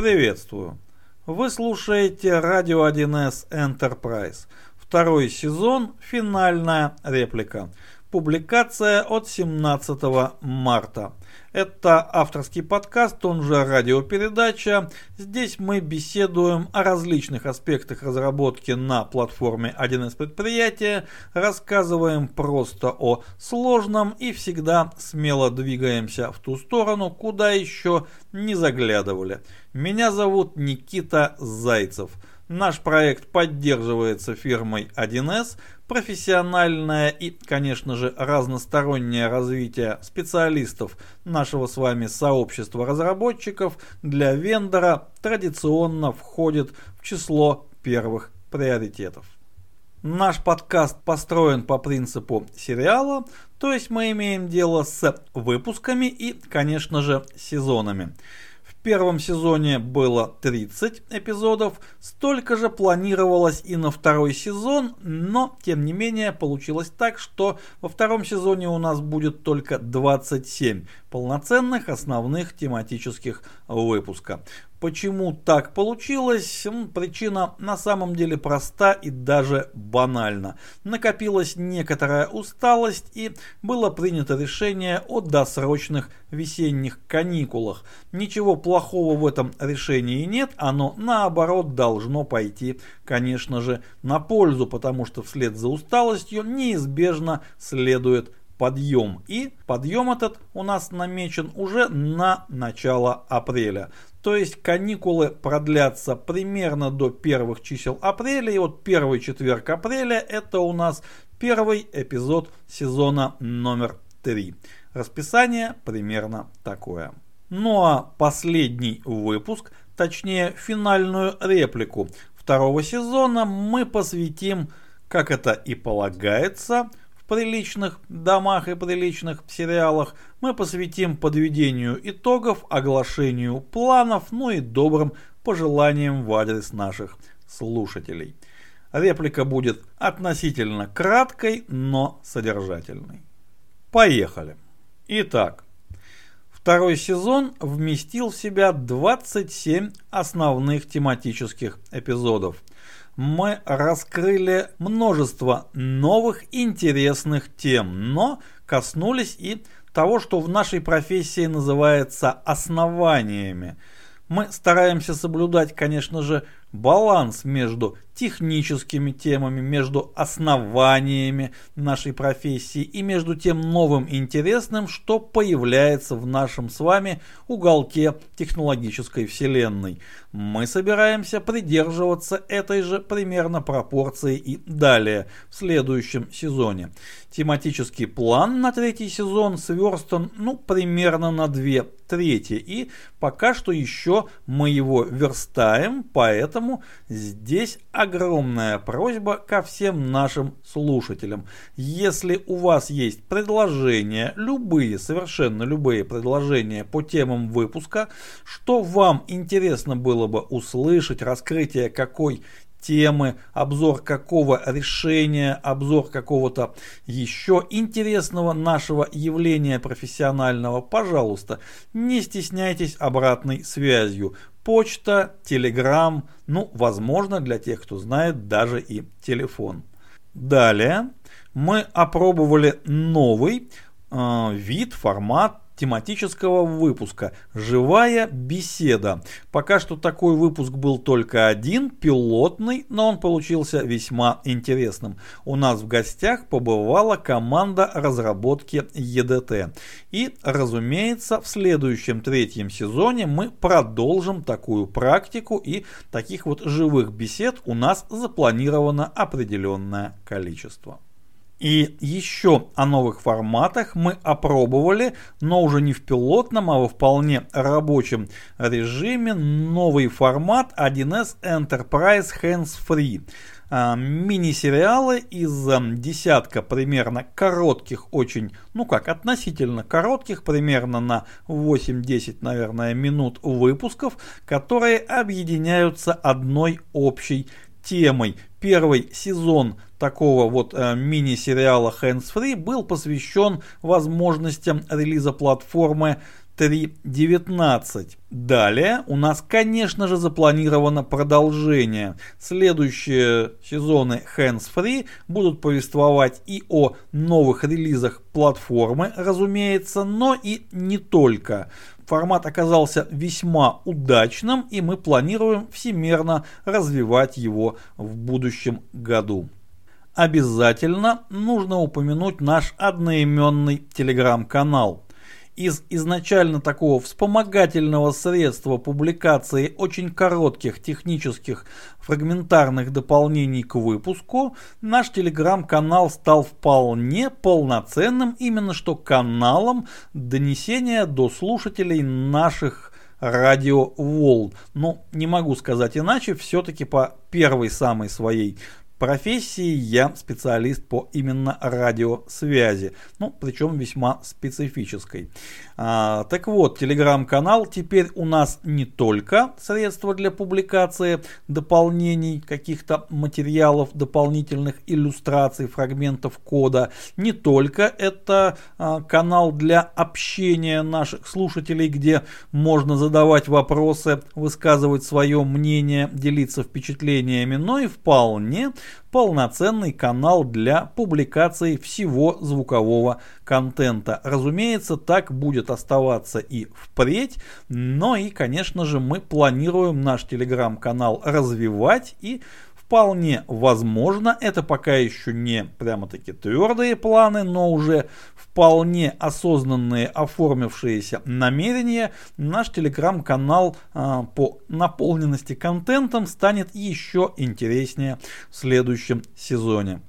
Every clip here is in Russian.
Приветствую. Вы слушаете Радио 1С Enterprise. Второй сезон, финальная реплика. Публикация от 17 марта. Это авторский подкаст, он же радиопередача. Здесь мы беседуем о различных аспектах разработки на платформе 1С предприятия, рассказываем просто о сложном и всегда смело двигаемся в ту сторону, куда еще не заглядывали. Меня зовут Никита Зайцев. Наш проект поддерживается фирмой 1С, профессиональное и, конечно же, разностороннее развитие специалистов нашего с вами сообщества разработчиков для вендора традиционно входит в число первых приоритетов. Наш подкаст построен по принципу сериала, то есть мы имеем дело с выпусками и, конечно же, сезонами первом сезоне было 30 эпизодов, столько же планировалось и на второй сезон, но тем не менее получилось так, что во втором сезоне у нас будет только 27 полноценных основных тематических выпуска. Почему так получилось? Причина на самом деле проста и даже банальна. Накопилась некоторая усталость и было принято решение о досрочных весенних каникулах. Ничего плохого в этом решении нет, оно наоборот должно пойти, конечно же, на пользу, потому что вслед за усталостью неизбежно следует подъем. И подъем этот у нас намечен уже на начало апреля. То есть каникулы продлятся примерно до первых чисел апреля. И вот первый четверг апреля это у нас первый эпизод сезона номер 3. Расписание примерно такое. Ну а последний выпуск, точнее финальную реплику второго сезона мы посвятим, как это и полагается, приличных домах и приличных сериалах мы посвятим подведению итогов, оглашению планов, ну и добрым пожеланиям в адрес наших слушателей. Реплика будет относительно краткой, но содержательной. Поехали. Итак, второй сезон вместил в себя 27 основных тематических эпизодов – мы раскрыли множество новых интересных тем, но коснулись и того, что в нашей профессии называется основаниями. Мы стараемся соблюдать, конечно же, баланс между техническими темами, между основаниями нашей профессии и между тем новым интересным, что появляется в нашем с вами уголке технологической вселенной. Мы собираемся придерживаться этой же примерно пропорции и далее, в следующем сезоне. Тематический план на третий сезон сверстан ну примерно на две трети и пока что еще мы его верстаем, поэтому здесь огромная просьба ко всем нашим слушателям. Если у вас есть предложения, любые, совершенно любые предложения по темам выпуска, что вам интересно было бы услышать, раскрытие какой темы, обзор какого решения, обзор какого-то еще интересного нашего явления профессионального, пожалуйста, не стесняйтесь обратной связью почта, телеграм, ну, возможно, для тех, кто знает, даже и телефон. Далее мы опробовали новый э, вид, формат тематического выпуска «Живая беседа». Пока что такой выпуск был только один, пилотный, но он получился весьма интересным. У нас в гостях побывала команда разработки EDT. И, разумеется, в следующем третьем сезоне мы продолжим такую практику и таких вот живых бесед у нас запланировано определенное количество. И еще о новых форматах мы опробовали, но уже не в пилотном, а во вполне рабочем режиме новый формат 1С Enterprise Hands Free. А, мини-сериалы из десятка примерно коротких, очень, ну как, относительно коротких, примерно на 8-10, наверное, минут выпусков, которые объединяются одной общей темой. Первый сезон такого вот э, мини-сериала Hands Free был посвящен возможностям релиза платформы 3.19. Далее у нас, конечно же, запланировано продолжение. Следующие сезоны Hands Free будут повествовать и о новых релизах платформы, разумеется, но и не только. Формат оказался весьма удачным, и мы планируем всемерно развивать его в будущем году. Обязательно нужно упомянуть наш одноименный телеграм-канал – из изначально такого вспомогательного средства публикации очень коротких технических фрагментарных дополнений к выпуску, наш телеграм-канал стал вполне полноценным именно что каналом донесения до слушателей наших радиоволн. Но не могу сказать иначе, все-таки по первой самой своей профессии я специалист по именно радиосвязи, ну, причем весьма специфической. А, так вот, телеграм-канал теперь у нас не только средство для публикации дополнений, каких-то материалов, дополнительных иллюстраций, фрагментов кода, не только это а, канал для общения наших слушателей, где можно задавать вопросы, высказывать свое мнение, делиться впечатлениями, но и вполне полноценный канал для публикации всего звукового контента. Разумеется, так будет оставаться и впредь, но и, конечно же, мы планируем наш телеграм-канал развивать и вполне возможно, это пока еще не прямо-таки твердые планы, но уже вполне осознанные оформившиеся намерения, наш телеграм-канал а, по наполненности контентом станет еще интереснее в следующем сезоне.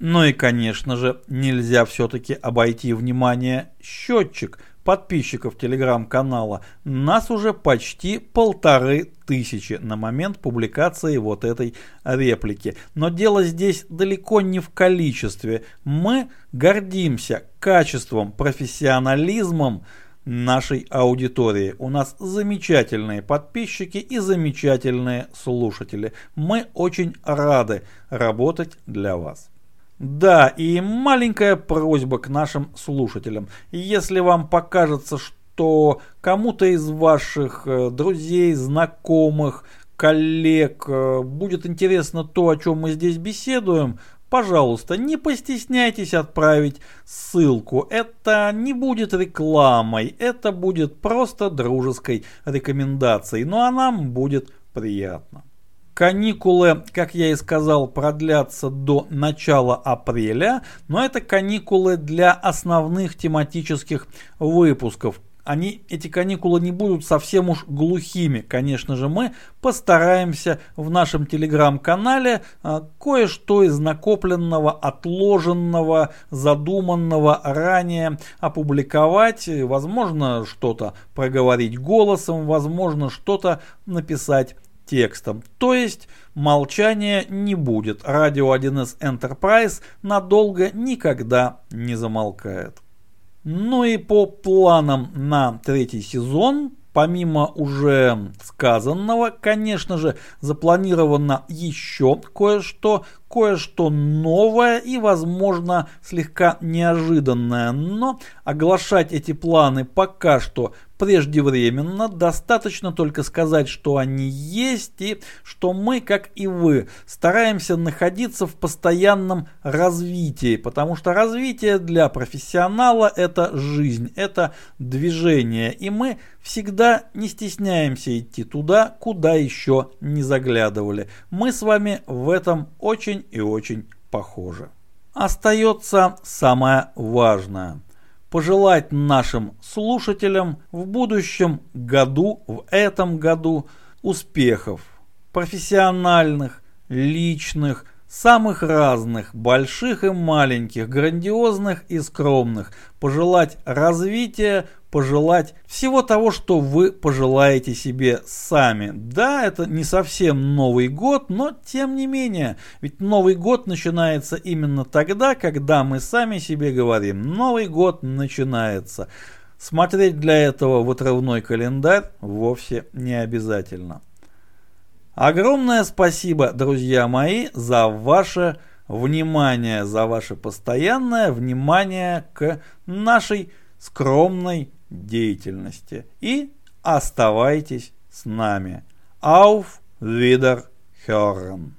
Ну и, конечно же, нельзя все-таки обойти внимание счетчик – подписчиков телеграм-канала. Нас уже почти полторы тысячи на момент публикации вот этой реплики. Но дело здесь далеко не в количестве. Мы гордимся качеством, профессионализмом нашей аудитории. У нас замечательные подписчики и замечательные слушатели. Мы очень рады работать для вас. Да, и маленькая просьба к нашим слушателям. Если вам покажется, что кому-то из ваших э, друзей, знакомых, коллег э, будет интересно то, о чем мы здесь беседуем, пожалуйста, не постесняйтесь отправить ссылку. Это не будет рекламой, это будет просто дружеской рекомендацией, но а нам будет приятно. Каникулы, как я и сказал, продлятся до начала апреля, но это каникулы для основных тематических выпусков. Они, эти каникулы не будут совсем уж глухими. Конечно же, мы постараемся в нашем телеграм-канале а, кое-что из накопленного, отложенного, задуманного ранее опубликовать. Возможно, что-то проговорить голосом, возможно, что-то написать текстом. То есть молчания не будет. Радио 1С Enterprise надолго никогда не замолкает. Ну и по планам на третий сезон Помимо уже сказанного, конечно же, запланировано еще кое-что, кое-что новое и, возможно, слегка неожиданное. Но оглашать эти планы пока что преждевременно. Достаточно только сказать, что они есть и что мы, как и вы, стараемся находиться в постоянном развитии, потому что развитие для профессионала это жизнь, это движение, и мы всегда не стесняемся идти туда, куда еще не заглядывали. Мы с вами в этом очень и очень похожи. Остается самое важное – пожелать нашим слушателям в будущем году, в этом году успехов профессиональных, личных, самых разных, больших и маленьких, грандиозных и скромных, пожелать развития, пожелать всего того, что вы пожелаете себе сами. Да, это не совсем Новый год, но тем не менее, ведь Новый год начинается именно тогда, когда мы сами себе говорим, Новый год начинается. Смотреть для этого в отрывной календарь вовсе не обязательно. Огромное спасибо, друзья мои, за ваше внимание, за ваше постоянное внимание к нашей скромной деятельности. И оставайтесь с нами. Auf Wiederhören!